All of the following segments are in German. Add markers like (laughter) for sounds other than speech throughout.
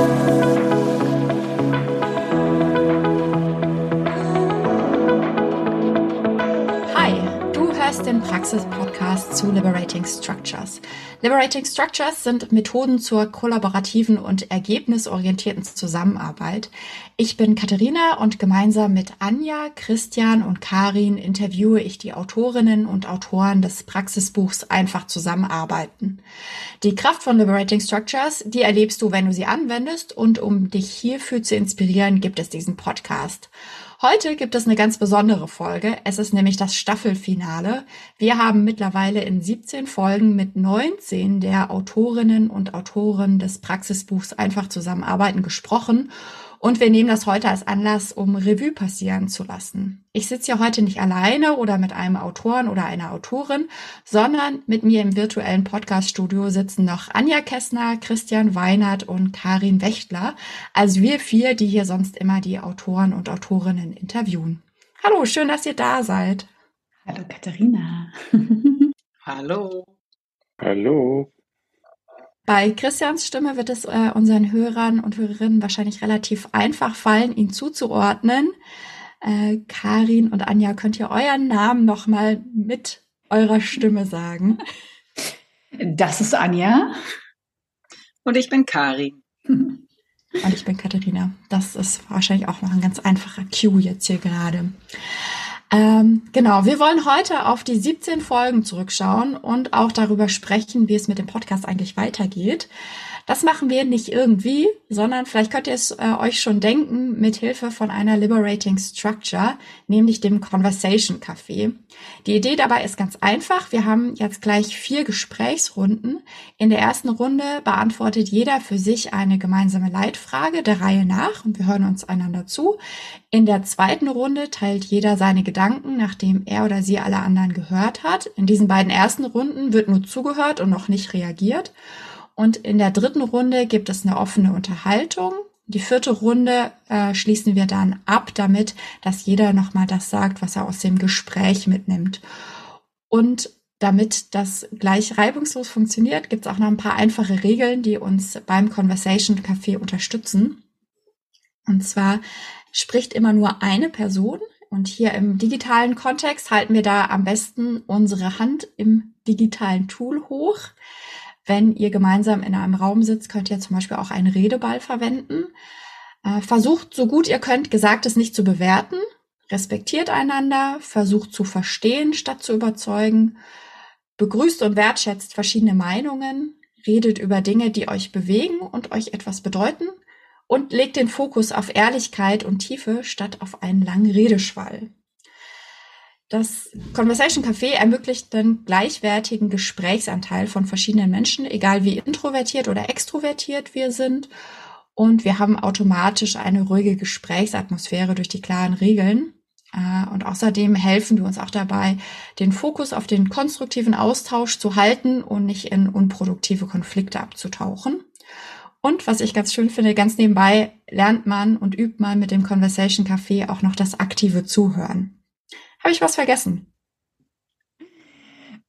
den Praxis-Podcast zu Liberating Structures. Liberating Structures sind Methoden zur kollaborativen und ergebnisorientierten Zusammenarbeit. Ich bin Katharina und gemeinsam mit Anja, Christian und Karin interviewe ich die Autorinnen und Autoren des Praxisbuchs Einfach zusammenarbeiten. Die Kraft von Liberating Structures, die erlebst du, wenn du sie anwendest und um dich hierfür zu inspirieren, gibt es diesen Podcast. Heute gibt es eine ganz besondere Folge. Es ist nämlich das Staffelfinale. Wir haben mittlerweile in 17 Folgen mit 19 der Autorinnen und Autoren des Praxisbuchs einfach zusammenarbeiten gesprochen und wir nehmen das heute als Anlass, um Revue passieren zu lassen. Ich sitze ja heute nicht alleine oder mit einem Autoren oder einer Autorin, sondern mit mir im virtuellen Podcaststudio sitzen noch Anja Kessner, Christian Weinert und Karin Wächtler. Also wir vier, die hier sonst immer die Autoren und Autorinnen interviewen. Hallo, schön, dass ihr da seid. Hallo Katharina. (laughs) Hallo. Hallo. Bei Christians Stimme wird es äh, unseren Hörern und Hörerinnen wahrscheinlich relativ einfach fallen, ihn zuzuordnen. Äh, Karin und Anja, könnt ihr euren Namen nochmal mit eurer Stimme sagen? Das ist Anja. Und ich bin Karin. Und ich bin Katharina. Das ist wahrscheinlich auch noch ein ganz einfacher Cue jetzt hier gerade. Ähm, genau, wir wollen heute auf die 17 Folgen zurückschauen und auch darüber sprechen, wie es mit dem Podcast eigentlich weitergeht. Das machen wir nicht irgendwie, sondern vielleicht könnt ihr es äh, euch schon denken, mit Hilfe von einer Liberating Structure, nämlich dem Conversation Café. Die Idee dabei ist ganz einfach. Wir haben jetzt gleich vier Gesprächsrunden. In der ersten Runde beantwortet jeder für sich eine gemeinsame Leitfrage der Reihe nach und wir hören uns einander zu. In der zweiten Runde teilt jeder seine Gedanken, nachdem er oder sie alle anderen gehört hat. In diesen beiden ersten Runden wird nur zugehört und noch nicht reagiert. Und in der dritten Runde gibt es eine offene Unterhaltung. Die vierte Runde äh, schließen wir dann ab damit, dass jeder nochmal das sagt, was er aus dem Gespräch mitnimmt. Und damit das gleich reibungslos funktioniert, gibt es auch noch ein paar einfache Regeln, die uns beim Conversation Café unterstützen. Und zwar spricht immer nur eine Person. Und hier im digitalen Kontext halten wir da am besten unsere Hand im digitalen Tool hoch. Wenn ihr gemeinsam in einem Raum sitzt, könnt ihr zum Beispiel auch einen Redeball verwenden. Äh, versucht so gut ihr könnt, Gesagtes nicht zu bewerten. Respektiert einander, versucht zu verstehen statt zu überzeugen. Begrüßt und wertschätzt verschiedene Meinungen. Redet über Dinge, die euch bewegen und euch etwas bedeuten. Und legt den Fokus auf Ehrlichkeit und Tiefe statt auf einen langen Redeschwall. Das Conversation Café ermöglicht einen gleichwertigen Gesprächsanteil von verschiedenen Menschen, egal wie introvertiert oder extrovertiert wir sind. Und wir haben automatisch eine ruhige Gesprächsatmosphäre durch die klaren Regeln. Äh, und außerdem helfen wir uns auch dabei, den Fokus auf den konstruktiven Austausch zu halten und nicht in unproduktive Konflikte abzutauchen. Und was ich ganz schön finde, ganz nebenbei lernt man und übt man mit dem Conversation Café auch noch das aktive Zuhören. Habe ich was vergessen?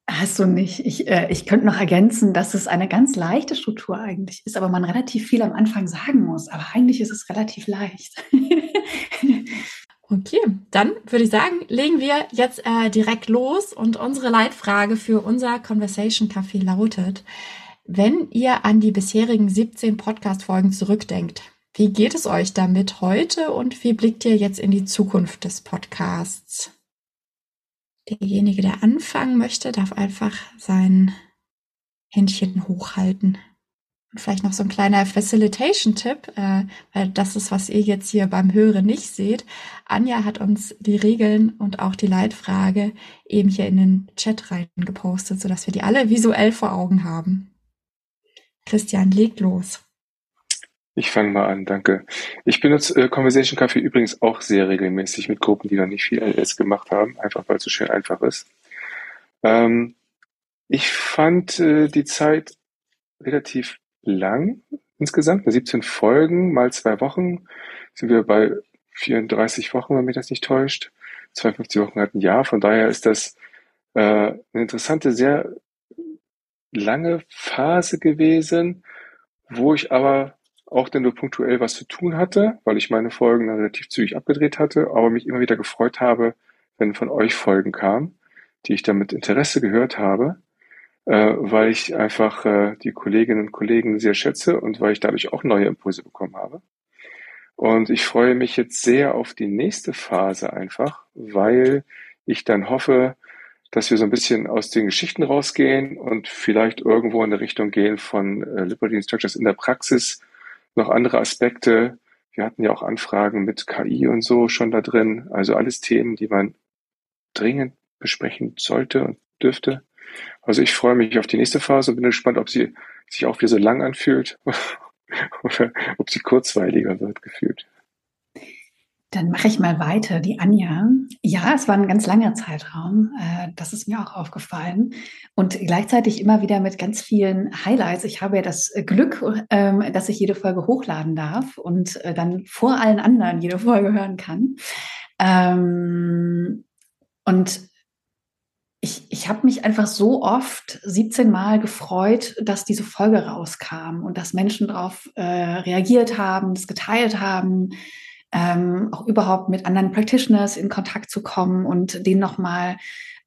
Hast du nicht. Ich, äh, ich könnte noch ergänzen, dass es eine ganz leichte Struktur eigentlich ist, aber man relativ viel am Anfang sagen muss. Aber eigentlich ist es relativ leicht. (laughs) okay, dann würde ich sagen, legen wir jetzt äh, direkt los und unsere Leitfrage für unser Conversation Café lautet, wenn ihr an die bisherigen 17 Podcast-Folgen zurückdenkt, wie geht es euch damit heute und wie blickt ihr jetzt in die Zukunft des Podcasts? Derjenige, der anfangen möchte, darf einfach sein Händchen hochhalten. Und vielleicht noch so ein kleiner Facilitation-Tipp, äh, weil das ist, was ihr jetzt hier beim Hören nicht seht. Anja hat uns die Regeln und auch die Leitfrage eben hier in den Chat reingepostet, sodass wir die alle visuell vor Augen haben. Christian, leg los. Ich fange mal an, danke. Ich benutze äh, Conversation Café übrigens auch sehr regelmäßig mit Gruppen, die noch nicht viel LS gemacht haben, einfach weil es so schön einfach ist. Ähm, ich fand äh, die Zeit relativ lang insgesamt, 17 Folgen mal zwei Wochen, sind wir bei 34 Wochen, wenn mich das nicht täuscht. 52 Wochen hat ein Jahr, von daher ist das äh, eine interessante, sehr lange Phase gewesen, wo ich aber auch dann nur punktuell was zu tun hatte, weil ich meine Folgen relativ zügig abgedreht hatte, aber mich immer wieder gefreut habe, wenn von euch Folgen kamen, die ich dann mit Interesse gehört habe, äh, weil ich einfach äh, die Kolleginnen und Kollegen sehr schätze und weil ich dadurch auch neue Impulse bekommen habe. Und ich freue mich jetzt sehr auf die nächste Phase einfach, weil ich dann hoffe, dass wir so ein bisschen aus den Geschichten rausgehen und vielleicht irgendwo in der Richtung gehen von äh, Liberty Structures in der Praxis, noch andere Aspekte. Wir hatten ja auch Anfragen mit KI und so schon da drin. Also alles Themen, die man dringend besprechen sollte und dürfte. Also ich freue mich auf die nächste Phase und bin gespannt, ob sie sich auch wieder so lang anfühlt (laughs) oder ob sie kurzweiliger wird gefühlt. Dann mache ich mal weiter. Die Anja. Ja, es war ein ganz langer Zeitraum. Äh, das ist mir auch aufgefallen. Und gleichzeitig immer wieder mit ganz vielen Highlights. Ich habe ja das Glück, ähm, dass ich jede Folge hochladen darf und äh, dann vor allen anderen jede Folge hören kann. Ähm, und ich, ich habe mich einfach so oft 17 Mal gefreut, dass diese Folge rauskam und dass Menschen darauf äh, reagiert haben, es geteilt haben, ähm, auch überhaupt mit anderen Practitioners in Kontakt zu kommen und denen nochmal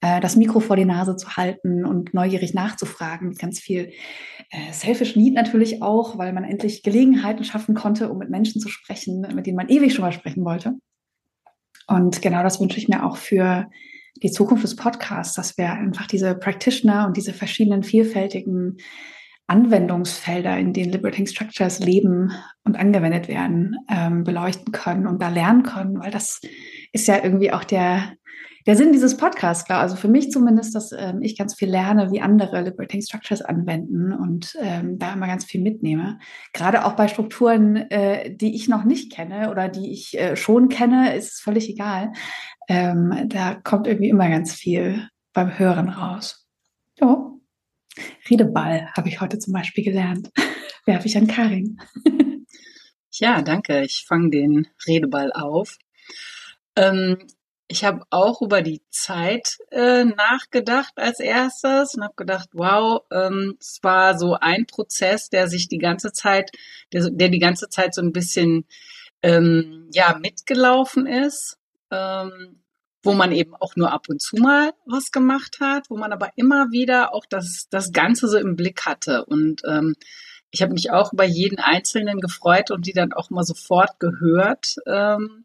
äh, das Mikro vor die Nase zu halten und neugierig nachzufragen, ganz viel äh, Selfish Need natürlich auch, weil man endlich Gelegenheiten schaffen konnte, um mit Menschen zu sprechen, mit denen man ewig schon mal sprechen wollte. Und genau das wünsche ich mir auch für die Zukunft des Podcasts, dass wir einfach diese Practitioner und diese verschiedenen vielfältigen Anwendungsfelder, in denen Liberating Structures leben und angewendet werden, ähm, beleuchten können und da lernen können, weil das ist ja irgendwie auch der, der Sinn dieses Podcasts, klar. Also für mich zumindest, dass ähm, ich ganz viel lerne, wie andere Liberating Structures anwenden und ähm, da immer ganz viel mitnehme. Gerade auch bei Strukturen, äh, die ich noch nicht kenne oder die ich äh, schon kenne, ist es völlig egal. Ähm, da kommt irgendwie immer ganz viel beim Hören raus. Ja. Redeball habe ich heute zum Beispiel gelernt. (laughs) Werfe ich an Karin. (laughs) ja, danke. Ich fange den Redeball auf. Ähm, ich habe auch über die Zeit äh, nachgedacht als erstes und habe gedacht, wow, ähm, es war so ein Prozess, der sich die ganze Zeit, der, der die ganze Zeit so ein bisschen ähm, ja mitgelaufen ist ähm, wo man eben auch nur ab und zu mal was gemacht hat, wo man aber immer wieder auch das, das Ganze so im Blick hatte. Und ähm, ich habe mich auch über jeden Einzelnen gefreut und die dann auch mal sofort gehört. Ähm,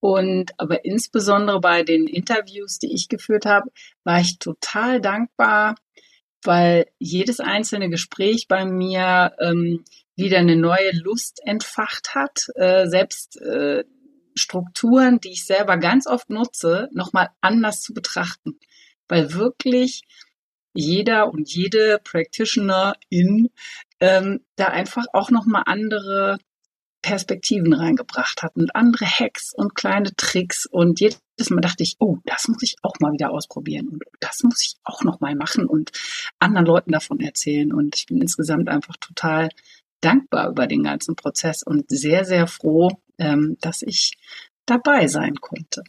und aber insbesondere bei den Interviews, die ich geführt habe, war ich total dankbar, weil jedes einzelne Gespräch bei mir ähm, wieder eine neue Lust entfacht hat. Äh, selbst äh, Strukturen, die ich selber ganz oft nutze, nochmal anders zu betrachten. Weil wirklich jeder und jede Practitioner-in ähm, da einfach auch nochmal andere Perspektiven reingebracht hat und andere Hacks und kleine Tricks und jedes Mal dachte ich, oh, das muss ich auch mal wieder ausprobieren und das muss ich auch noch mal machen und anderen Leuten davon erzählen und ich bin insgesamt einfach total dankbar über den ganzen Prozess und sehr, sehr froh, ähm, dass ich dabei sein konnte.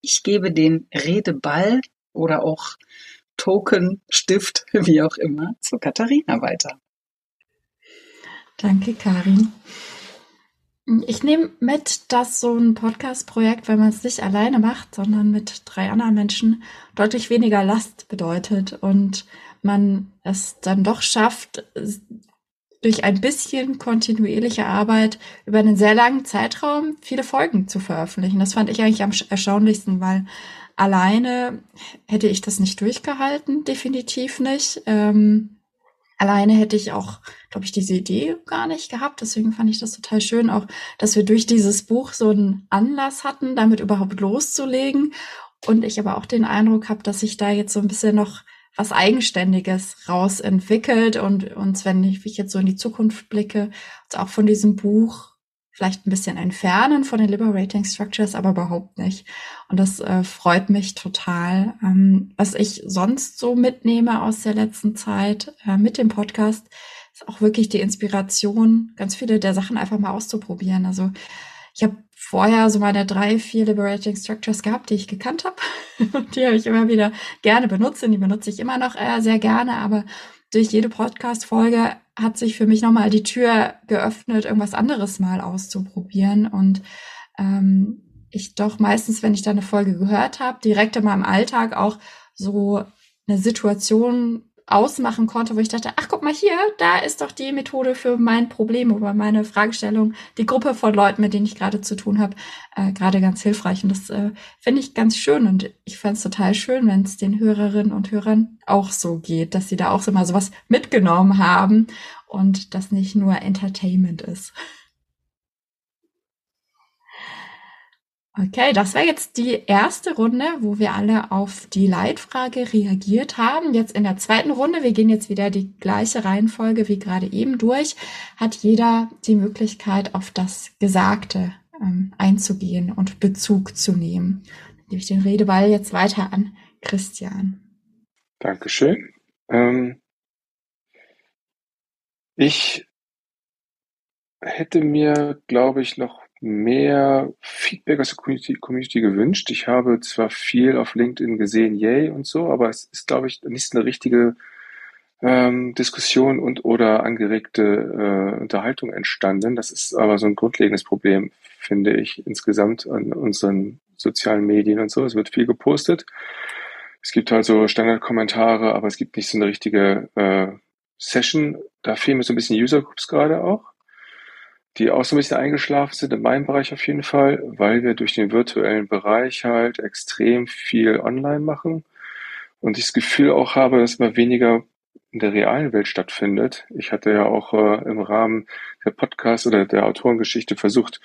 Ich gebe den Redeball oder auch Token, Stift, (laughs) wie auch immer, zu Katharina weiter. Danke, Karin. Ich nehme mit, dass so ein Podcast-Projekt, wenn man es nicht alleine macht, sondern mit drei anderen Menschen, deutlich weniger Last bedeutet und man es dann doch schafft, durch ein bisschen kontinuierliche Arbeit über einen sehr langen Zeitraum viele Folgen zu veröffentlichen. Das fand ich eigentlich am erstaunlichsten, weil alleine hätte ich das nicht durchgehalten, definitiv nicht. Ähm, alleine hätte ich auch, glaube ich, diese Idee gar nicht gehabt. Deswegen fand ich das total schön, auch, dass wir durch dieses Buch so einen Anlass hatten, damit überhaupt loszulegen. Und ich aber auch den Eindruck habe, dass ich da jetzt so ein bisschen noch was Eigenständiges rausentwickelt und uns, wenn ich jetzt so in die Zukunft blicke, auch von diesem Buch vielleicht ein bisschen entfernen von den Liberating Structures, aber überhaupt nicht. Und das äh, freut mich total. Ähm, was ich sonst so mitnehme aus der letzten Zeit äh, mit dem Podcast, ist auch wirklich die Inspiration, ganz viele der Sachen einfach mal auszuprobieren. Also ich habe vorher so meine drei, vier Liberating Structures gehabt, die ich gekannt habe. (laughs) die habe ich immer wieder gerne benutzt und die benutze ich immer noch äh, sehr gerne. Aber durch jede Podcast-Folge hat sich für mich nochmal die Tür geöffnet, irgendwas anderes mal auszuprobieren. Und ähm, ich doch meistens, wenn ich da eine Folge gehört habe, direkt in meinem Alltag auch so eine Situation ausmachen konnte, wo ich dachte, ach guck mal hier, da ist doch die Methode für mein Problem oder meine Fragestellung, die Gruppe von Leuten, mit denen ich gerade zu tun habe, äh, gerade ganz hilfreich. Und das äh, finde ich ganz schön und ich fände es total schön, wenn es den Hörerinnen und Hörern auch so geht, dass sie da auch so mal sowas mitgenommen haben und das nicht nur Entertainment ist. Okay, das wäre jetzt die erste Runde, wo wir alle auf die Leitfrage reagiert haben. Jetzt in der zweiten Runde, wir gehen jetzt wieder die gleiche Reihenfolge wie gerade eben durch, hat jeder die Möglichkeit, auf das Gesagte ähm, einzugehen und Bezug zu nehmen. Dann gebe ich den Redeball jetzt weiter an Christian. Dankeschön. Ähm, ich hätte mir, glaube ich, noch mehr Feedback aus der Community, Community gewünscht. Ich habe zwar viel auf LinkedIn gesehen, yay und so, aber es ist, glaube ich, nicht eine richtige ähm, Diskussion und oder angeregte äh, Unterhaltung entstanden. Das ist aber so ein grundlegendes Problem, finde ich, insgesamt an unseren sozialen Medien und so. Es wird viel gepostet. Es gibt halt so Standardkommentare, aber es gibt nicht so eine richtige äh, Session. Da fehlen mir so ein bisschen User Groups gerade auch die auch so ein bisschen eingeschlafen sind, in meinem Bereich auf jeden Fall, weil wir durch den virtuellen Bereich halt extrem viel online machen und ich das Gefühl auch habe, dass mal weniger in der realen Welt stattfindet. Ich hatte ja auch äh, im Rahmen der Podcast oder der Autorengeschichte versucht,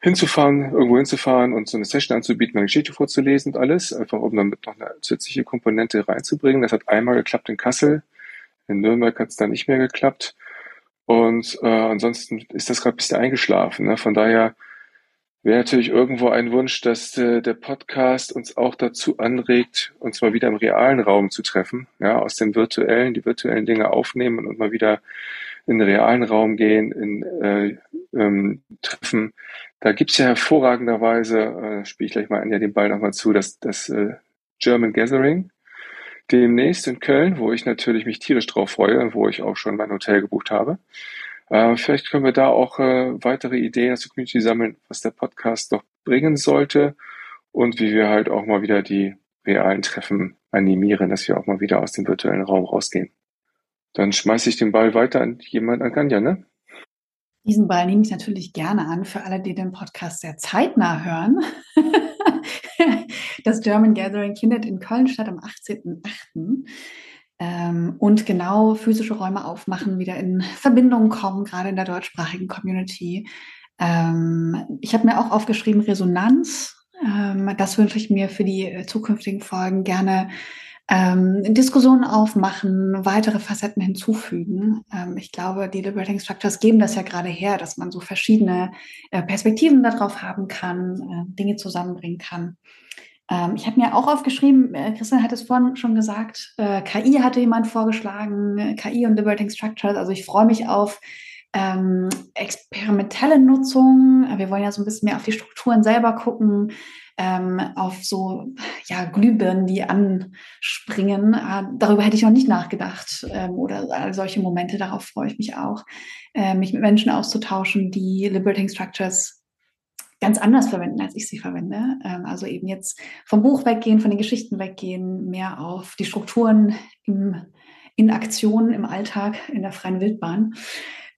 hinzufahren, irgendwo hinzufahren und so eine Session anzubieten, eine Geschichte vorzulesen und alles, einfach um damit noch eine zusätzliche Komponente reinzubringen. Das hat einmal geklappt in Kassel. In Nürnberg hat es dann nicht mehr geklappt. Und äh, ansonsten ist das gerade ein bisschen eingeschlafen. Ne? Von daher wäre natürlich irgendwo ein Wunsch, dass äh, der Podcast uns auch dazu anregt, uns mal wieder im realen Raum zu treffen, ja, aus dem virtuellen, die virtuellen Dinge aufnehmen und mal wieder in den realen Raum gehen, in äh, ähm, Treffen. Da gibt's ja hervorragenderweise, äh, spiele ich gleich mal Anja den Ball nochmal zu, das, das äh, German Gathering demnächst in Köln, wo ich natürlich mich tierisch drauf freue wo ich auch schon mein Hotel gebucht habe. Äh, vielleicht können wir da auch äh, weitere Ideen aus der Community sammeln, was der Podcast noch bringen sollte und wie wir halt auch mal wieder die realen Treffen animieren, dass wir auch mal wieder aus dem virtuellen Raum rausgehen. Dann schmeiße ich den Ball weiter an jemand, an Ganja, ne? Diesen Ball nehme ich natürlich gerne an für alle, die den Podcast sehr zeitnah hören. (laughs) das German Gathering findet in Köln statt am 18.08. Ähm, und genau physische Räume aufmachen, wieder in Verbindung kommen, gerade in der deutschsprachigen Community. Ähm, ich habe mir auch aufgeschrieben, Resonanz. Ähm, das wünsche ich mir für die äh, zukünftigen Folgen gerne ähm, Diskussionen aufmachen, weitere Facetten hinzufügen. Ähm, ich glaube, die Liberating Structures geben das ja gerade her, dass man so verschiedene äh, Perspektiven darauf haben kann, äh, Dinge zusammenbringen kann. Ähm, ich habe mir auch aufgeschrieben, äh, Christian hat es vorhin schon gesagt, äh, KI hatte jemand vorgeschlagen, KI und Liberating Structures. Also ich freue mich auf ähm, experimentelle Nutzung. Wir wollen ja so ein bisschen mehr auf die Strukturen selber gucken ähm, auf so ja, Glühbirnen, die anspringen. Äh, darüber hätte ich noch nicht nachgedacht. Ähm, oder solche Momente, darauf freue ich mich auch, äh, mich mit Menschen auszutauschen, die Liberating Structures ganz anders verwenden, als ich sie verwende. Ähm, also eben jetzt vom Buch weggehen, von den Geschichten weggehen, mehr auf die Strukturen im, in Aktion im Alltag, in der freien Wildbahn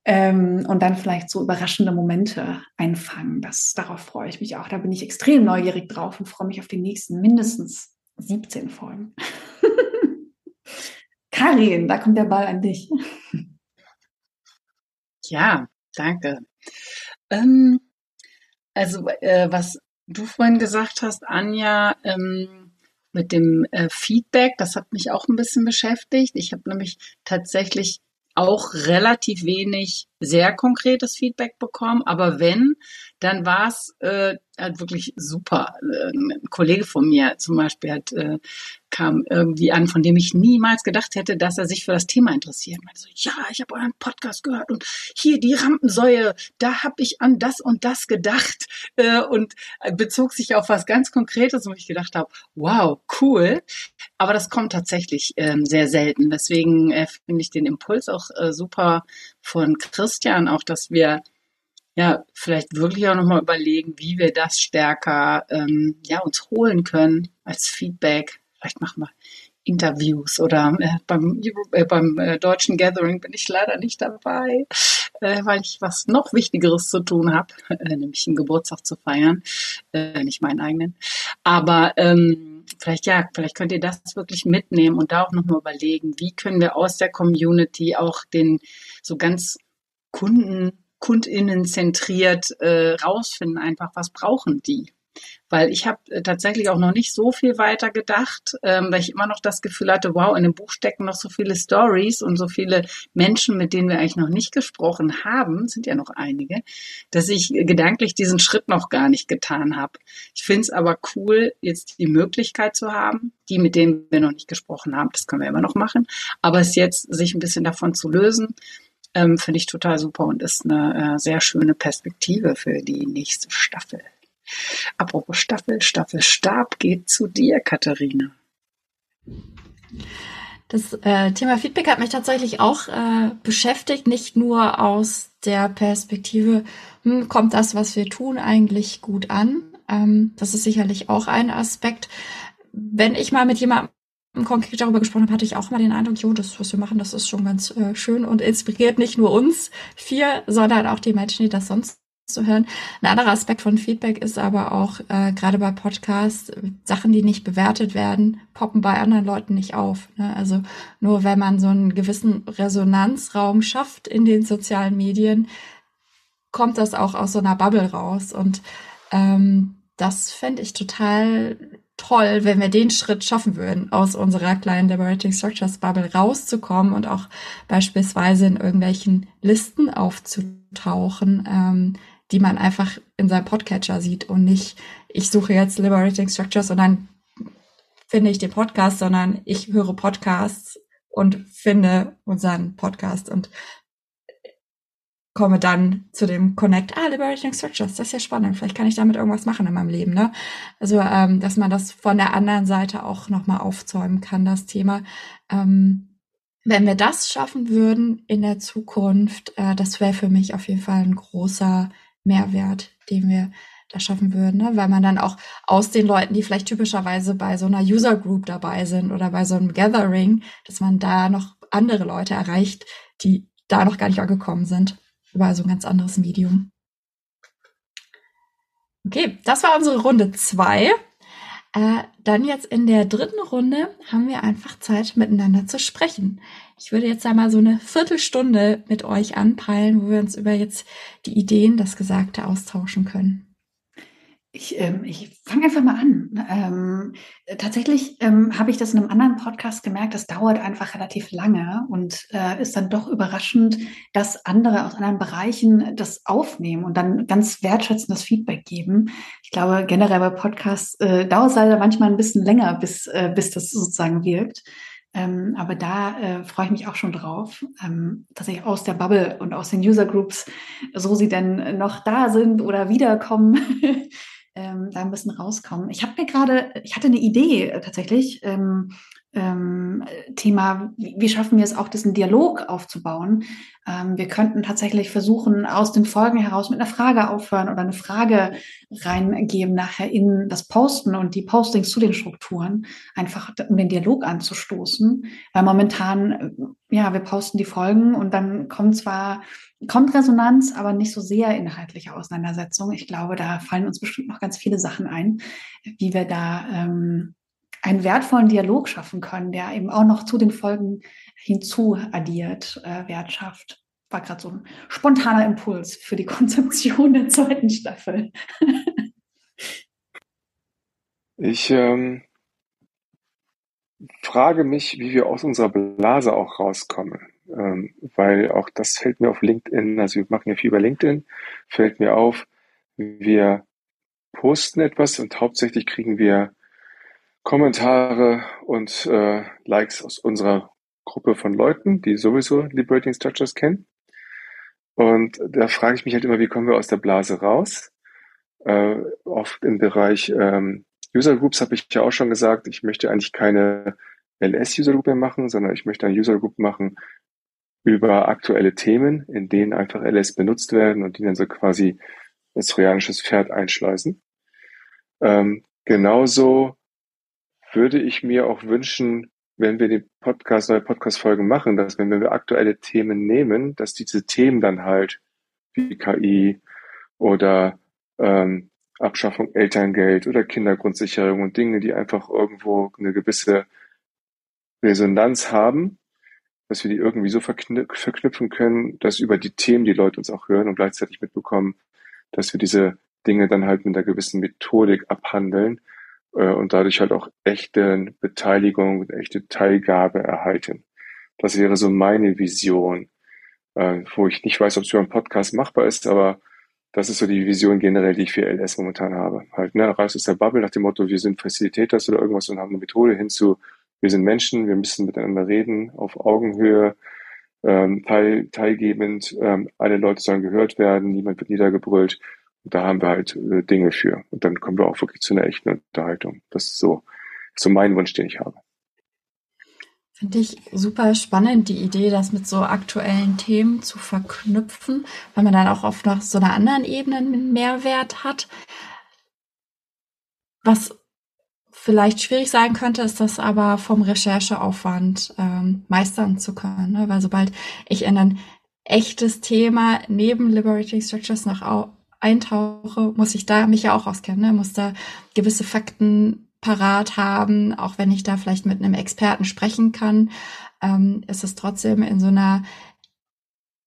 ähm, und dann vielleicht so überraschende Momente einfangen. Das, darauf freue ich mich auch. Da bin ich extrem neugierig drauf und freue mich auf die nächsten mindestens 17 Folgen. (laughs) Karin, da kommt der Ball an dich. Ja, danke. Ähm, also äh, was du vorhin gesagt hast, Anja, ähm, mit dem äh, Feedback, das hat mich auch ein bisschen beschäftigt. Ich habe nämlich tatsächlich auch relativ wenig sehr konkretes Feedback bekommen. Aber wenn, dann war es äh, halt wirklich super. Äh, ein Kollege von mir zum Beispiel hat, äh, kam irgendwie an, von dem ich niemals gedacht hätte, dass er sich für das Thema interessiert. Meinte so, ja, ich habe euren Podcast gehört und hier die Rampensäue, da habe ich an das und das gedacht äh, und bezog sich auf was ganz Konkretes, wo ich gedacht habe, wow, cool. Aber das kommt tatsächlich ähm, sehr selten. Deswegen äh, finde ich den Impuls auch äh, super von Christian, auch dass wir ja, vielleicht wirklich auch nochmal überlegen, wie wir das stärker ähm, ja, uns holen können als Feedback. Vielleicht machen wir Interviews oder äh, beim, äh, beim äh, deutschen Gathering bin ich leider nicht dabei, äh, weil ich was noch Wichtigeres zu tun habe, (laughs) äh, nämlich einen Geburtstag zu feiern, äh, nicht meinen eigenen. Aber ähm, vielleicht ja, vielleicht könnt ihr das wirklich mitnehmen und da auch nochmal überlegen, wie können wir aus der Community auch den so ganz Kunden KundInnen zentriert äh, rausfinden, einfach was brauchen die. Weil ich habe äh, tatsächlich auch noch nicht so viel weiter gedacht, ähm, weil ich immer noch das Gefühl hatte, wow, in dem Buch stecken noch so viele Stories und so viele Menschen, mit denen wir eigentlich noch nicht gesprochen haben, sind ja noch einige, dass ich gedanklich diesen Schritt noch gar nicht getan habe. Ich finde es aber cool, jetzt die Möglichkeit zu haben, die, mit denen wir noch nicht gesprochen haben, das können wir immer noch machen, aber es jetzt sich ein bisschen davon zu lösen ähm, finde ich total super und ist eine äh, sehr schöne Perspektive für die nächste Staffel. Apropos Staffel, Staffel Stab geht zu dir, Katharina. Das äh, Thema Feedback hat mich tatsächlich auch äh, beschäftigt, nicht nur aus der Perspektive, hm, kommt das, was wir tun, eigentlich gut an. Ähm, das ist sicherlich auch ein Aspekt. Wenn ich mal mit jemandem konkret darüber gesprochen habe, hatte ich auch mal den Eindruck, jo, das, was wir machen, das ist schon ganz äh, schön und inspiriert nicht nur uns vier, sondern auch die Menschen, die das sonst zu hören. Ein anderer Aspekt von Feedback ist aber auch, äh, gerade bei Podcasts, Sachen, die nicht bewertet werden, poppen bei anderen Leuten nicht auf. Ne? Also nur wenn man so einen gewissen Resonanzraum schafft in den sozialen Medien, kommt das auch aus so einer Bubble raus. Und ähm, das fände ich total toll, wenn wir den Schritt schaffen würden, aus unserer kleinen Liberating Structures Bubble rauszukommen und auch beispielsweise in irgendwelchen Listen aufzutauchen, ähm, die man einfach in seinem Podcatcher sieht und nicht, ich suche jetzt Liberating Structures und dann finde ich den Podcast, sondern ich höre Podcasts und finde unseren Podcast und komme dann zu dem Connect, ah, Liberating Structures, das ist ja spannend, vielleicht kann ich damit irgendwas machen in meinem Leben, ne? Also, ähm, dass man das von der anderen Seite auch nochmal aufzäumen kann, das Thema. Ähm, wenn wir das schaffen würden in der Zukunft, äh, das wäre für mich auf jeden Fall ein großer Mehrwert, den wir da schaffen würden, ne? weil man dann auch aus den Leuten, die vielleicht typischerweise bei so einer User Group dabei sind oder bei so einem Gathering, dass man da noch andere Leute erreicht, die da noch gar nicht angekommen sind über so ein ganz anderes Medium. Okay, das war unsere Runde zwei. Äh, dann jetzt in der dritten Runde haben wir einfach Zeit, miteinander zu sprechen. Ich würde jetzt einmal so eine Viertelstunde mit euch anpeilen, wo wir uns über jetzt die Ideen, das Gesagte austauschen können. Ich, ähm, ich fange einfach mal an. Ähm, tatsächlich ähm, habe ich das in einem anderen Podcast gemerkt, das dauert einfach relativ lange und äh, ist dann doch überraschend, dass andere aus anderen Bereichen das aufnehmen und dann ganz wertschätzendes Feedback geben. Ich glaube, generell bei Podcasts äh, dauert es leider manchmal ein bisschen länger, bis, äh, bis das sozusagen wirkt. Ähm, aber da äh, freue ich mich auch schon drauf, ähm, dass ich aus der Bubble und aus den User Groups, so sie denn noch da sind oder wiederkommen, (laughs) ähm, da ein bisschen rauskommen. Ich habe mir gerade, ich hatte eine Idee äh, tatsächlich, ähm, ähm, Thema, wie, wie, schaffen wir es auch, diesen Dialog aufzubauen. Ähm, wir könnten tatsächlich versuchen, aus den Folgen heraus mit einer Frage aufhören oder eine Frage reingeben nachher in das Posten und die Postings zu den Strukturen, einfach um den Dialog anzustoßen. Weil momentan, äh, ja, wir posten die Folgen und dann kommt zwar kommt Resonanz, aber nicht so sehr inhaltliche Auseinandersetzung. Ich glaube, da fallen uns bestimmt noch ganz viele Sachen ein, wie wir da ähm, einen wertvollen Dialog schaffen können, der eben auch noch zu den Folgen hinzu addiert, äh, Wert schafft. War gerade so ein spontaner Impuls für die (laughs) Konzeption der zweiten Staffel. ich ähm, frage mich, wie wir aus unserer Blase auch rauskommen. Ähm, weil auch das fällt mir auf LinkedIn, also wir machen ja viel über LinkedIn, fällt mir auf, wir posten etwas und hauptsächlich kriegen wir Kommentare und äh, Likes aus unserer Gruppe von Leuten, die sowieso Liberating Structures kennen. Und da frage ich mich halt immer, wie kommen wir aus der Blase raus? Äh, oft im Bereich ähm, User Groups habe ich ja auch schon gesagt, ich möchte eigentlich keine LS-User Group mehr machen, sondern ich möchte eine User Group machen über aktuelle Themen, in denen einfach LS benutzt werden und die dann so quasi das trojanisches Pferd einschleusen. Ähm, genauso würde ich mir auch wünschen, wenn wir die Podcast, neue Podcast-Folgen machen, dass wenn wir aktuelle Themen nehmen, dass diese Themen dann halt wie KI oder ähm, Abschaffung Elterngeld oder Kindergrundsicherung und Dinge, die einfach irgendwo eine gewisse Resonanz haben, dass wir die irgendwie so verknüpfen können, dass über die Themen die Leute uns auch hören und gleichzeitig mitbekommen, dass wir diese Dinge dann halt mit einer gewissen Methodik abhandeln äh, und dadurch halt auch echte Beteiligung und echte Teilgabe erhalten. Das wäre so meine Vision, äh, wo ich nicht weiß, ob es für einen Podcast machbar ist, aber das ist so die Vision generell, die ich für LS momentan habe. Halt, ne, raus aus der Bubble nach dem Motto, wir sind Facilitators oder irgendwas und haben eine Methode hinzu, wir sind Menschen, wir müssen miteinander reden, auf Augenhöhe, ähm, teil, teilgebend, ähm, alle Leute sollen gehört werden, niemand wird niedergebrüllt. Und da haben wir halt äh, Dinge für. Und dann kommen wir auch wirklich zu einer echten Unterhaltung. Das ist so, so mein Wunsch, den ich habe. Finde ich super spannend, die Idee, das mit so aktuellen Themen zu verknüpfen, weil man dann auch oft noch so einer anderen Ebene einen Mehrwert hat. Was vielleicht schwierig sein könnte, ist das aber vom Rechercheaufwand ähm, meistern zu können. Ne? Weil sobald ich in ein echtes Thema neben Liberating Structures noch eintauche, muss ich da mich ja auch auskennen, ne? muss da gewisse Fakten parat haben, auch wenn ich da vielleicht mit einem Experten sprechen kann, ähm, ist es trotzdem in so einer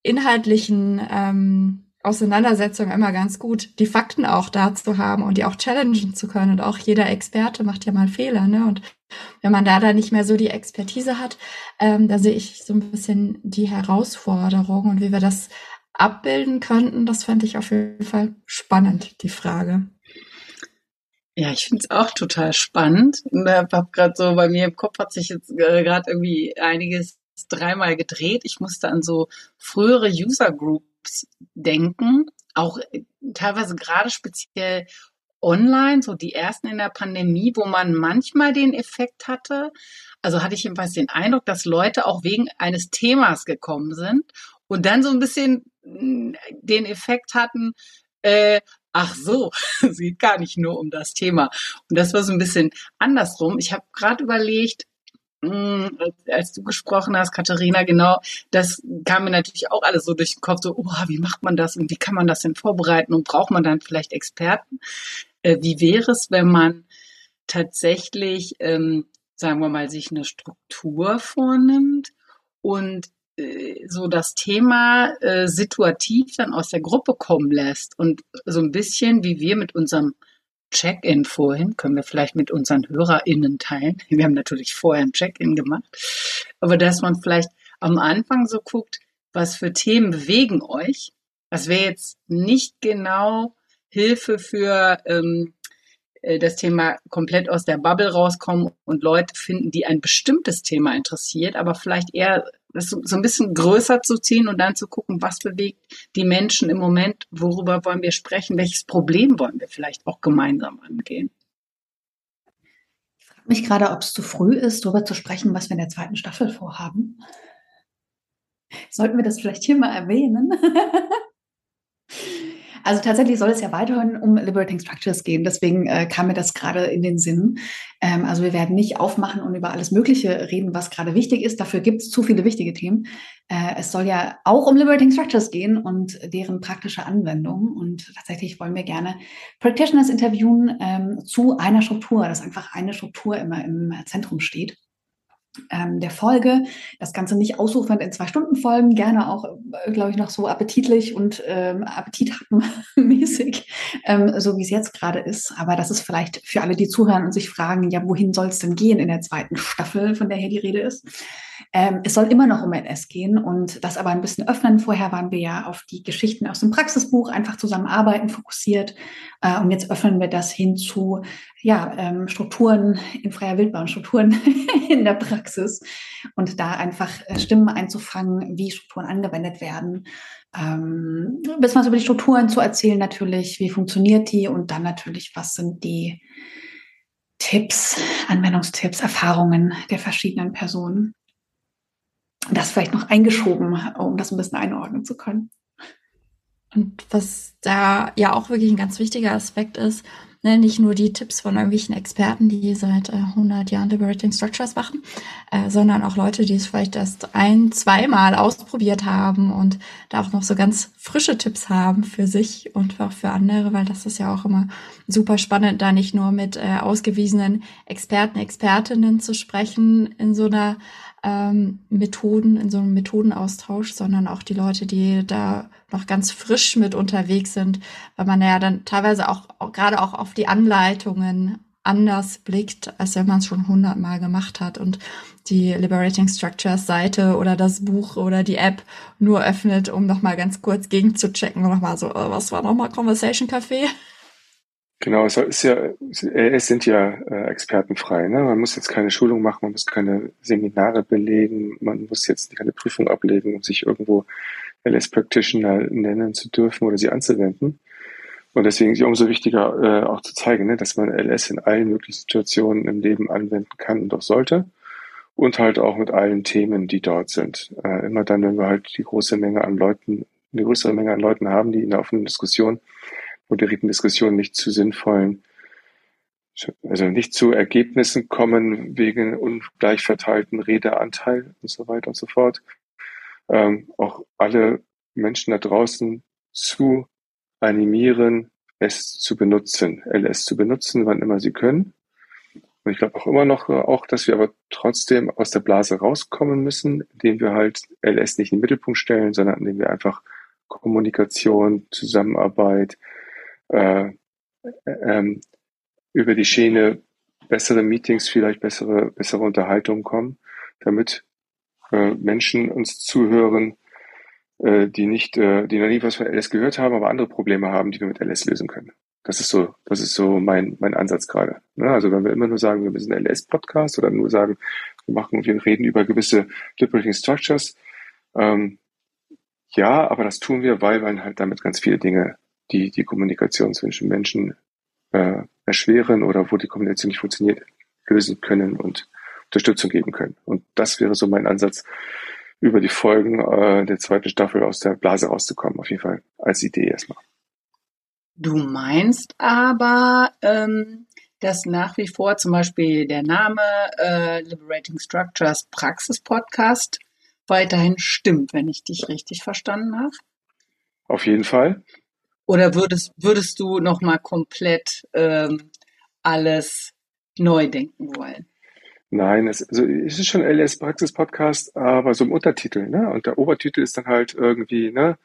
inhaltlichen ähm, Auseinandersetzung immer ganz gut, die Fakten auch da zu haben und die auch challengen zu können. Und auch jeder Experte macht ja mal Fehler, ne? Und wenn man da dann nicht mehr so die Expertise hat, ähm, da sehe ich so ein bisschen die Herausforderung und wie wir das abbilden könnten, das fände ich auf jeden Fall spannend, die Frage. Ja, ich finde es auch total spannend. Ich habe gerade so bei mir im Kopf hat sich jetzt gerade irgendwie einiges dreimal gedreht. Ich musste an so frühere User Groups denken, auch äh, teilweise gerade speziell online, so die ersten in der Pandemie, wo man manchmal den Effekt hatte. Also hatte ich jedenfalls den Eindruck, dass Leute auch wegen eines Themas gekommen sind und dann so ein bisschen hm, den Effekt hatten, äh, ach so, (laughs) es geht gar nicht nur um das Thema. Und das war so ein bisschen andersrum. Ich habe gerade überlegt, hm, als du gesprochen hast, Katharina, genau, das kam mir natürlich auch alles so durch den Kopf, so, oh, wie macht man das und wie kann man das denn vorbereiten und braucht man dann vielleicht Experten? Äh, wie wäre es, wenn man tatsächlich, ähm, sagen wir mal, sich eine Struktur vornimmt und äh, so das Thema äh, situativ dann aus der Gruppe kommen lässt und so ein bisschen wie wir mit unserem Check-in vorhin, können wir vielleicht mit unseren HörerInnen teilen. (laughs) Wir haben natürlich vorher ein Check-in gemacht, aber dass man vielleicht am Anfang so guckt, was für Themen bewegen euch. Was wäre jetzt nicht genau Hilfe für ähm, äh, das Thema komplett aus der Bubble rauskommen und Leute finden, die ein bestimmtes Thema interessiert, aber vielleicht eher das so ein bisschen größer zu ziehen und dann zu gucken, was bewegt die Menschen im Moment, worüber wollen wir sprechen, welches Problem wollen wir vielleicht auch gemeinsam angehen. Ich frage mich gerade, ob es zu früh ist, darüber zu sprechen, was wir in der zweiten Staffel vorhaben. Sollten wir das vielleicht hier mal erwähnen? (laughs) Also tatsächlich soll es ja weiterhin um Liberating Structures gehen. Deswegen äh, kam mir das gerade in den Sinn. Ähm, also wir werden nicht aufmachen und über alles Mögliche reden, was gerade wichtig ist. Dafür gibt es zu viele wichtige Themen. Äh, es soll ja auch um Liberating Structures gehen und deren praktische Anwendung. Und tatsächlich wollen wir gerne Practitioners interviewen ähm, zu einer Struktur, dass einfach eine Struktur immer im Zentrum steht ähm, der Folge. Das Ganze nicht ausufernd in zwei Stunden Folgen, gerne auch, äh, glaube ich, noch so appetitlich und ähm, appetithappenmäßig, ähm, so wie es jetzt gerade ist. Aber das ist vielleicht für alle, die zuhören und sich fragen, ja, wohin soll es denn gehen in der zweiten Staffel, von der hier die Rede ist. Ähm, es soll immer noch um NS gehen und das aber ein bisschen öffnen. Vorher waren wir ja auf die Geschichten aus dem Praxisbuch, einfach zusammenarbeiten, fokussiert. Äh, und jetzt öffnen wir das hin zu ja, ähm, Strukturen in freier Wildbahn, Strukturen (laughs) in der Praxis und da einfach äh, Stimmen einzufangen, wie Strukturen angewendet werden. Ähm, ein bisschen was über die Strukturen zu erzählen natürlich, wie funktioniert die und dann natürlich, was sind die Tipps, Anwendungstipps, Erfahrungen der verschiedenen Personen. Das vielleicht noch eingeschoben, um das ein bisschen einordnen zu können. Und was da ja auch wirklich ein ganz wichtiger Aspekt ist, Ne, nicht nur die Tipps von irgendwelchen Experten, die seit äh, 100 Jahren Liberating Structures machen, äh, sondern auch Leute, die es vielleicht erst ein, zweimal ausprobiert haben und da auch noch so ganz frische Tipps haben für sich und auch für andere, weil das ist ja auch immer super spannend, da nicht nur mit äh, ausgewiesenen Experten, Expertinnen zu sprechen in so einer ähm, Methoden, in so einem Methodenaustausch, sondern auch die Leute, die da noch ganz frisch mit unterwegs sind, weil man ja dann teilweise auch, auch gerade auch auf die Anleitungen anders blickt, als wenn man es schon hundertmal gemacht hat und die Liberating Structures Seite oder das Buch oder die App nur öffnet, um nochmal ganz kurz gegenzuchecken und nochmal so, oh, was war nochmal Conversation Café? Genau, es ist ja, es sind ja äh, expertenfrei. Ne? Man muss jetzt keine Schulung machen, man muss keine Seminare belegen, man muss jetzt keine Prüfung ablegen, um sich irgendwo LS Practitioner nennen zu dürfen oder sie anzuwenden. Und deswegen ist es umso wichtiger, äh, auch zu zeigen, ne, dass man LS in allen möglichen Situationen im Leben anwenden kann und auch sollte. Und halt auch mit allen Themen, die dort sind. Äh, immer dann, wenn wir halt die große Menge an Leuten, eine größere Menge an Leuten haben, die in der offenen Diskussion, moderierten Diskussion nicht zu sinnvollen, also nicht zu Ergebnissen kommen wegen ungleich verteilten Redeanteil und so weiter und so fort, ähm, auch alle Menschen da draußen zu animieren, es zu benutzen, LS zu benutzen, wann immer sie können. Und ich glaube auch immer noch, äh, auch, dass wir aber trotzdem aus der Blase rauskommen müssen, indem wir halt LS nicht in den Mittelpunkt stellen, sondern indem wir einfach Kommunikation, Zusammenarbeit, äh, ähm, über die Schiene bessere Meetings, vielleicht bessere, bessere Unterhaltungen kommen, damit äh, Menschen uns zuhören, äh, die nicht, äh, die noch nie was von LS gehört haben, aber andere Probleme haben, die wir mit LS lösen können. Das ist so, das ist so mein, mein Ansatz gerade. Ne? Also wenn wir immer nur sagen, wir ein LS-Podcast oder nur sagen, wir machen, wir reden über gewisse Liberating Structures, ähm, ja, aber das tun wir, weil wir halt damit ganz viele Dinge, die die Kommunikation zwischen Menschen äh, erschweren oder wo die Kommunikation nicht funktioniert, lösen können und Unterstützung geben können. Und das wäre so mein Ansatz, über die Folgen äh, der zweiten Staffel aus der Blase rauszukommen. Auf jeden Fall als Idee erstmal. Du meinst aber, ähm, dass nach wie vor zum Beispiel der Name äh, Liberating Structures Praxis Podcast weiterhin stimmt, wenn ich dich richtig verstanden habe? Auf jeden Fall. Oder würdest, würdest du nochmal komplett ähm, alles neu denken wollen? Nein, es, also es ist schon LS Praxis Podcast, aber so im Untertitel, ne? Und der Obertitel ist dann halt irgendwie, ne?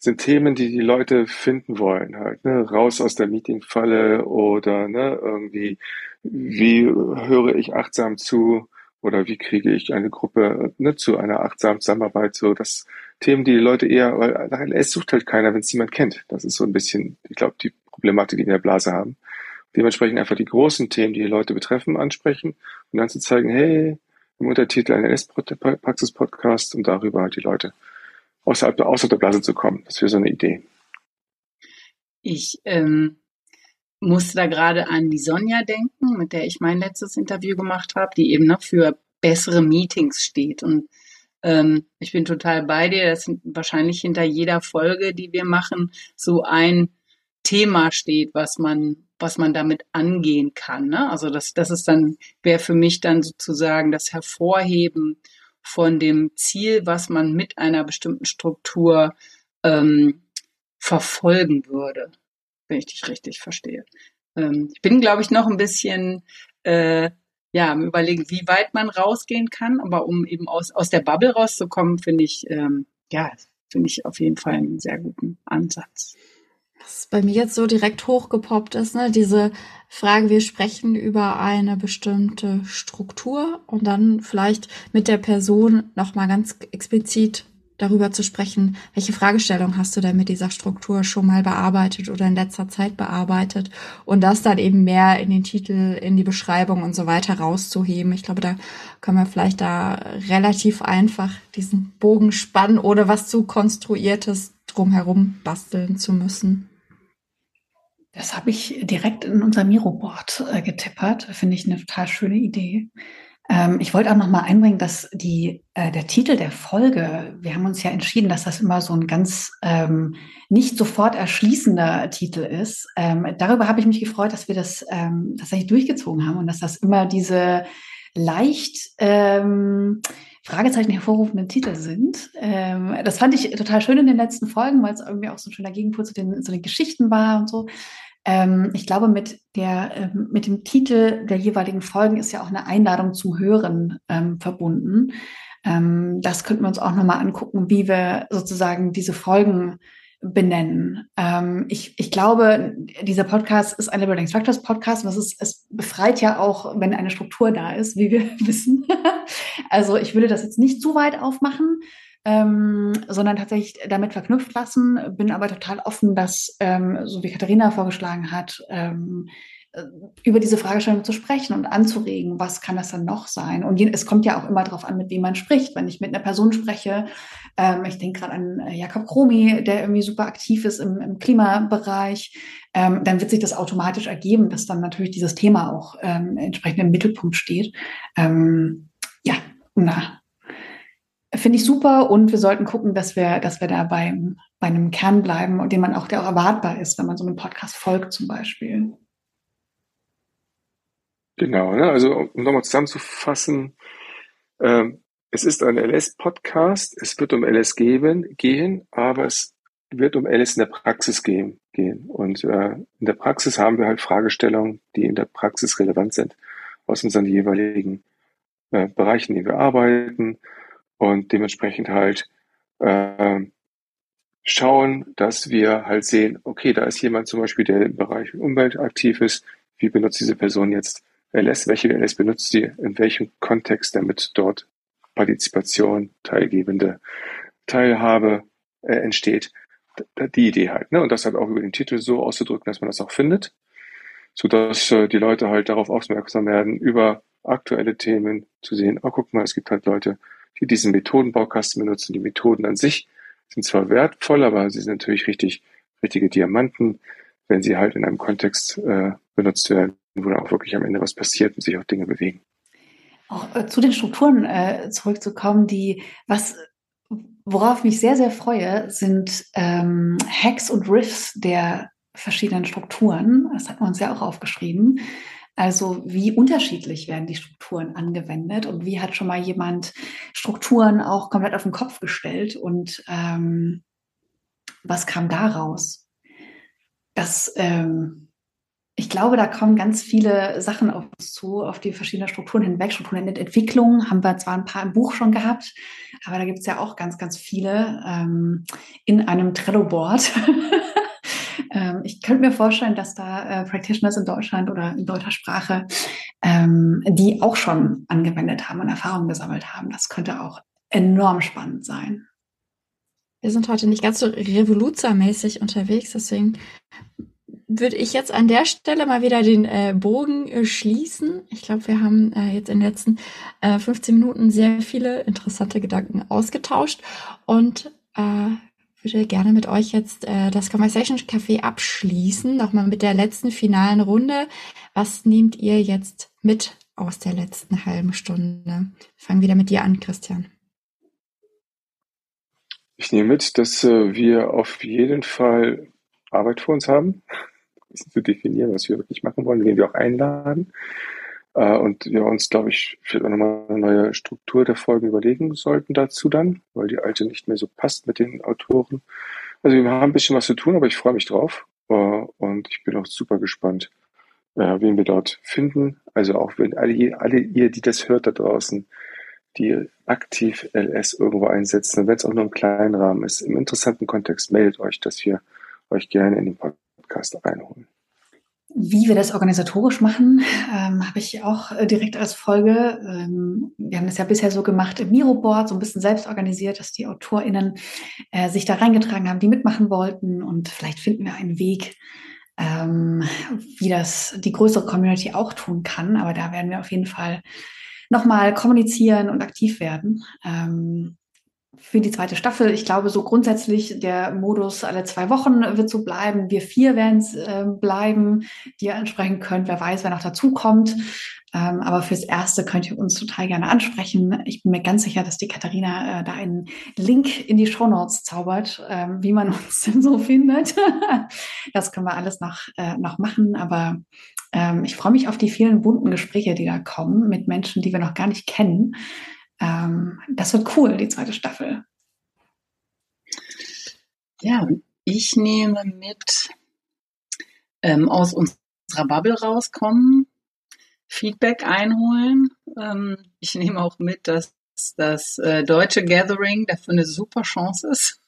Sind Themen, die die Leute finden wollen, halt, ne? Raus aus der Meetingfalle oder, ne? Irgendwie, wie höre ich achtsam zu oder wie kriege ich eine Gruppe, ne? Zu einer achtsamen Zusammenarbeit, so das Themen, die die Leute eher, weil nach LS sucht halt keiner, wenn es niemand kennt. Das ist so ein bisschen, ich glaube, die Problematik, die wir in der Blase haben dementsprechend einfach die großen Themen, die die Leute betreffen, ansprechen und dann zu zeigen, hey, im Untertitel ein NS-Praxis-Podcast und darüber halt die Leute außerhalb, außerhalb der Blase zu kommen. Das wäre so eine Idee. Ich ähm, musste da gerade an die Sonja denken, mit der ich mein letztes Interview gemacht habe, die eben noch für bessere Meetings steht. Und ähm, ich bin total bei dir. Das sind wahrscheinlich hinter jeder Folge, die wir machen, so ein Thema steht, was man was man damit angehen kann. Ne? Also das, das ist dann, wäre für mich dann sozusagen das Hervorheben von dem Ziel, was man mit einer bestimmten Struktur ähm, verfolgen würde, wenn ich dich richtig verstehe. Ähm, ich bin, glaube ich, noch ein bisschen äh, ja, überlegen, wie weit man rausgehen kann, aber um eben aus, aus der Bubble rauszukommen, finde ich, ähm, ja, finde ich auf jeden Fall einen sehr guten Ansatz. Was bei mir jetzt so direkt hochgepoppt ist, ne, diese Frage, wir sprechen über eine bestimmte Struktur und dann vielleicht mit der Person nochmal ganz explizit darüber zu sprechen, welche Fragestellung hast du denn mit dieser Struktur schon mal bearbeitet oder in letzter Zeit bearbeitet und das dann eben mehr in den Titel, in die Beschreibung und so weiter rauszuheben. Ich glaube, da können wir vielleicht da relativ einfach diesen Bogen spannen, ohne was zu konstruiertes drumherum basteln zu müssen. Das habe ich direkt in unser Miro-Board äh, getippert. Finde ich eine total schöne Idee. Ähm, ich wollte auch noch mal einbringen, dass die, äh, der Titel der Folge, wir haben uns ja entschieden, dass das immer so ein ganz ähm, nicht sofort erschließender Titel ist. Ähm, darüber habe ich mich gefreut, dass wir das ähm, tatsächlich durchgezogen haben und dass das immer diese leicht ähm, Fragezeichen hervorrufenden Titel sind. Ähm, das fand ich total schön in den letzten Folgen, weil es irgendwie auch so ein schöner Gegenpol zu den, zu den Geschichten war und so. Ähm, ich glaube, mit, der, äh, mit dem Titel der jeweiligen Folgen ist ja auch eine Einladung zum Hören ähm, verbunden. Ähm, das könnten wir uns auch nochmal angucken, wie wir sozusagen diese Folgen benennen. Ähm, ich, ich glaube, dieser Podcast ist ein Liberating Structures Podcast. Was ist, es befreit ja auch, wenn eine Struktur da ist, wie wir (laughs) wissen. also ich würde das jetzt nicht zu weit aufmachen ähm, sondern tatsächlich damit verknüpft lassen. Bin aber total offen, dass, ähm, so wie Katharina vorgeschlagen hat, ähm, äh, über diese Fragestellung zu sprechen und anzuregen, was kann das dann noch sein? Und es kommt ja auch immer darauf an, mit wem man spricht. Wenn ich mit einer Person spreche, ähm, ich denke gerade an äh, Jakob Kromi, der irgendwie super aktiv ist im, im Klimabereich, ähm, dann wird sich das automatisch ergeben, dass dann natürlich dieses Thema auch ähm, entsprechend im Mittelpunkt steht. Ähm, ja, na, finde ich super und wir sollten gucken, dass wir, dass wir da beim, bei einem Kern bleiben und dem man auch, der auch erwartbar ist, wenn man so einem Podcast folgt zum Beispiel. Genau, ne? also um nochmal zusammenzufassen, ähm, es ist ein LS-Podcast, es wird um LS geben, gehen, aber es wird um LS in der Praxis gehen. gehen. Und äh, in der Praxis haben wir halt Fragestellungen, die in der Praxis relevant sind, aus unseren jeweiligen äh, Bereichen, in denen wir arbeiten, und dementsprechend halt äh, schauen, dass wir halt sehen, okay, da ist jemand zum Beispiel, der im Bereich Umwelt aktiv ist. Wie benutzt diese Person jetzt LS? Welche LS benutzt sie? In welchem Kontext, damit dort Partizipation, teilgebende Teilhabe äh, entsteht? Die Idee halt. Ne? Und das halt auch über den Titel so auszudrücken, dass man das auch findet, sodass äh, die Leute halt darauf aufmerksam werden, über aktuelle Themen zu sehen, oh, guck mal, es gibt halt Leute, die diesen Methodenbaukasten benutzen. Die Methoden an sich sind zwar wertvoll, aber sie sind natürlich richtig, richtige Diamanten, wenn sie halt in einem Kontext äh, benutzt werden, wo dann auch wirklich am Ende was passiert und sich auch Dinge bewegen. Auch äh, zu den Strukturen äh, zurückzukommen, die was worauf ich mich sehr, sehr freue, sind ähm, Hacks und Riffs der verschiedenen Strukturen. Das hat man uns ja auch aufgeschrieben. Also wie unterschiedlich werden die Strukturen angewendet und wie hat schon mal jemand Strukturen auch komplett auf den Kopf gestellt und ähm, was kam daraus? Das, ähm, ich glaube, da kommen ganz viele Sachen auf uns zu, auf die verschiedenen Strukturen hinweg. Strukturen in Entwicklung haben wir zwar ein paar im Buch schon gehabt, aber da gibt es ja auch ganz, ganz viele ähm, in einem Trello-Board. (laughs) Ähm, ich könnte mir vorstellen, dass da äh, Practitioners in Deutschland oder in deutscher Sprache, ähm, die auch schon angewendet haben und Erfahrungen gesammelt haben. Das könnte auch enorm spannend sein. Wir sind heute nicht ganz so revoluzermäßig unterwegs, deswegen würde ich jetzt an der Stelle mal wieder den äh, Bogen äh, schließen. Ich glaube, wir haben äh, jetzt in den letzten 15 äh, Minuten sehr viele interessante Gedanken ausgetauscht und äh, würde gerne mit euch jetzt äh, das Conversation Café abschließen, nochmal mit der letzten finalen Runde. Was nehmt ihr jetzt mit aus der letzten halben Stunde? Fangen wieder mit dir an, Christian. Ich nehme mit, dass äh, wir auf jeden Fall Arbeit vor uns haben, (laughs) zu definieren, was wir wirklich machen wollen, wen wir auch einladen. Äh, und wir uns, glaube ich, vielleicht auch nochmal eine neue Struktur der Folgen überlegen sollten dazu dann, weil die alte nicht mehr so passt mit den Autoren. Also wir haben ein bisschen was zu tun, aber ich freue mich drauf äh, und ich bin auch super gespannt, äh, wen wir dort finden. Also auch wenn alle, alle ihr, die das hört da draußen, die aktiv LS irgendwo einsetzen, wenn es auch nur im kleinen Rahmen ist, im interessanten Kontext, meldet euch, dass wir euch gerne in den Podcast reinholen. Wie wir das organisatorisch machen, ähm, habe ich auch äh, direkt als Folge. Ähm, wir haben das ja bisher so gemacht im Miro-Board, so ein bisschen selbst organisiert, dass die AutorInnen äh, sich da reingetragen haben, die mitmachen wollten. Und vielleicht finden wir einen Weg, ähm, wie das die größere Community auch tun kann. Aber da werden wir auf jeden Fall nochmal kommunizieren und aktiv werden. Ähm, für die zweite Staffel. Ich glaube, so grundsätzlich der Modus alle zwei Wochen wird so bleiben. Wir vier werden es äh, bleiben, die ihr ansprechen könnt. Wer weiß, wer noch dazu kommt. Ähm, aber fürs Erste könnt ihr uns total gerne ansprechen. Ich bin mir ganz sicher, dass die Katharina äh, da einen Link in die Show Notes zaubert, ähm, wie man (laughs) uns denn so findet. (laughs) das können wir alles noch, äh, noch machen. Aber ähm, ich freue mich auf die vielen bunten Gespräche, die da kommen mit Menschen, die wir noch gar nicht kennen ähm, das wird cool, die zweite Staffel. Ja, ich nehme mit ähm, aus unserer Bubble rauskommen, Feedback einholen. Ähm, ich nehme auch mit, dass das äh, deutsche Gathering dafür eine super Chance ist.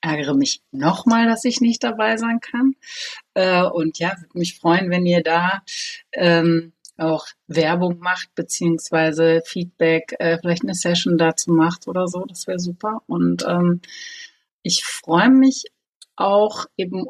Ärgere mich nochmal, dass ich nicht dabei sein kann. Äh, und ja, würde mich freuen, wenn ihr da ähm, auch Werbung macht, beziehungsweise Feedback, äh, vielleicht eine Session dazu macht oder so. Das wäre super. Und ähm, ich freue mich auch eben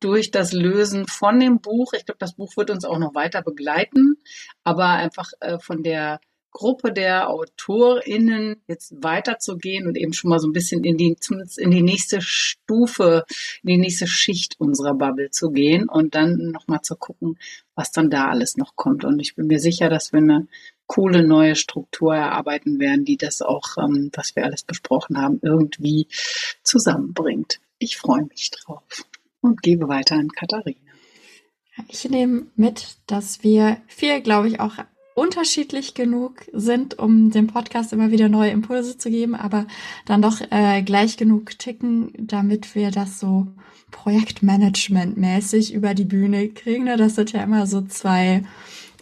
durch das Lösen von dem Buch. Ich glaube, das Buch wird uns auch noch weiter begleiten, aber einfach äh, von der Gruppe der AutorInnen jetzt weiterzugehen und eben schon mal so ein bisschen in die, in die nächste Stufe, in die nächste Schicht unserer Bubble zu gehen und dann nochmal zu gucken, was dann da alles noch kommt. Und ich bin mir sicher, dass wir eine coole neue Struktur erarbeiten werden, die das auch, ähm, was wir alles besprochen haben, irgendwie zusammenbringt. Ich freue mich drauf und gebe weiter an Katharina. Ich nehme mit, dass wir viel, glaube ich, auch unterschiedlich genug sind, um dem Podcast immer wieder neue Impulse zu geben, aber dann doch äh, gleich genug ticken, damit wir das so Projektmanagement-mäßig über die Bühne kriegen. Ne? Das sind ja immer so zwei,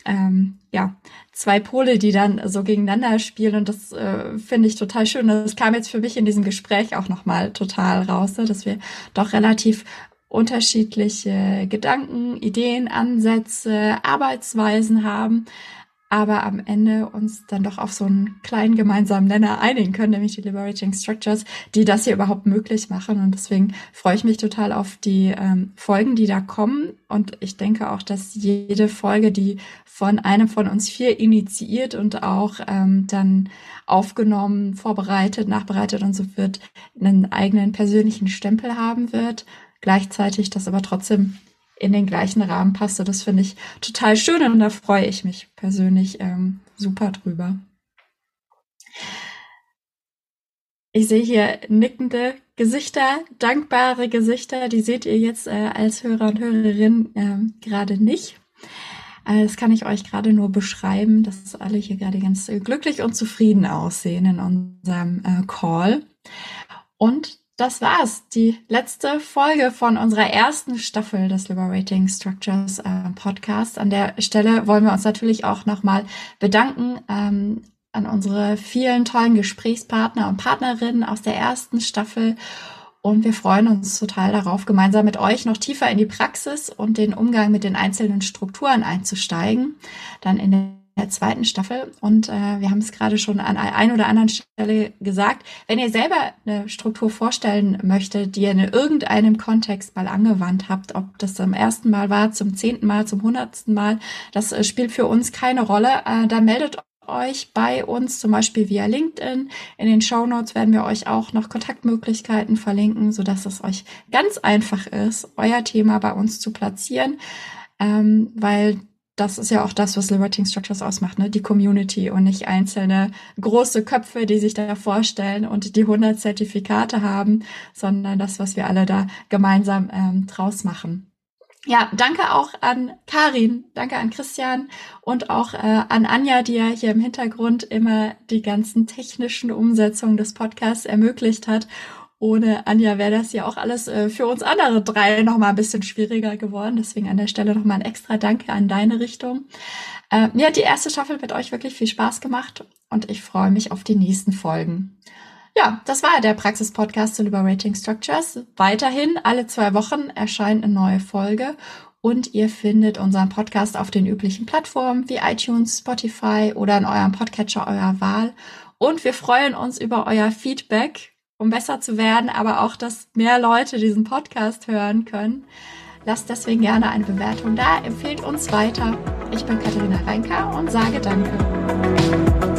ähm, ja, zwei Pole, die dann so gegeneinander spielen und das äh, finde ich total schön. Das kam jetzt für mich in diesem Gespräch auch nochmal total raus, ne? dass wir doch relativ unterschiedliche Gedanken, Ideen, Ansätze, Arbeitsweisen haben, aber am Ende uns dann doch auf so einen kleinen gemeinsamen Nenner einigen können, nämlich die Liberating Structures, die das hier überhaupt möglich machen. Und deswegen freue ich mich total auf die ähm, Folgen, die da kommen. Und ich denke auch, dass jede Folge, die von einem von uns vier initiiert und auch ähm, dann aufgenommen, vorbereitet, nachbereitet und so wird, einen eigenen persönlichen Stempel haben wird. Gleichzeitig das aber trotzdem in den gleichen Rahmen passte. Das finde ich total schön und da freue ich mich persönlich ähm, super drüber. Ich sehe hier nickende Gesichter, dankbare Gesichter, die seht ihr jetzt äh, als Hörer und Hörerin äh, gerade nicht. Äh, das kann ich euch gerade nur beschreiben, dass alle hier gerade ganz glücklich und zufrieden aussehen in unserem äh, Call. Und das war's. Die letzte Folge von unserer ersten Staffel des Liberating Structures äh, Podcast. An der Stelle wollen wir uns natürlich auch nochmal bedanken ähm, an unsere vielen tollen Gesprächspartner und Partnerinnen aus der ersten Staffel. Und wir freuen uns total darauf, gemeinsam mit euch noch tiefer in die Praxis und den Umgang mit den einzelnen Strukturen einzusteigen. Dann in der der zweiten Staffel. Und äh, wir haben es gerade schon an ein oder anderen Stelle gesagt. Wenn ihr selber eine Struktur vorstellen möchtet, die ihr in irgendeinem Kontext mal angewandt habt, ob das zum ersten Mal war, zum zehnten Mal, zum hundertsten Mal, das äh, spielt für uns keine Rolle. Äh, da meldet euch bei uns, zum Beispiel via LinkedIn. In den Show Notes werden wir euch auch noch Kontaktmöglichkeiten verlinken, so dass es euch ganz einfach ist, euer Thema bei uns zu platzieren, ähm, weil das ist ja auch das, was Liberating Structures ausmacht, ne? die Community und nicht einzelne große Köpfe, die sich da vorstellen und die 100 Zertifikate haben, sondern das, was wir alle da gemeinsam ähm, draus machen. Ja, danke auch an Karin, danke an Christian und auch äh, an Anja, die ja hier im Hintergrund immer die ganzen technischen Umsetzungen des Podcasts ermöglicht hat ohne Anja wäre das ja auch alles äh, für uns andere drei noch mal ein bisschen schwieriger geworden. Deswegen an der Stelle noch mal ein extra Danke an deine Richtung. Äh, mir hat die erste Staffel mit euch wirklich viel Spaß gemacht und ich freue mich auf die nächsten Folgen. Ja, das war der Praxis-Podcast zu Liberating Structures. Weiterhin alle zwei Wochen erscheint eine neue Folge und ihr findet unseren Podcast auf den üblichen Plattformen wie iTunes, Spotify oder in eurem Podcatcher eurer Wahl. Und wir freuen uns über euer Feedback, um besser zu werden, aber auch, dass mehr Leute diesen Podcast hören können. Lasst deswegen gerne eine Bewertung da, empfehlt uns weiter. Ich bin Katharina Reinker und sage Danke.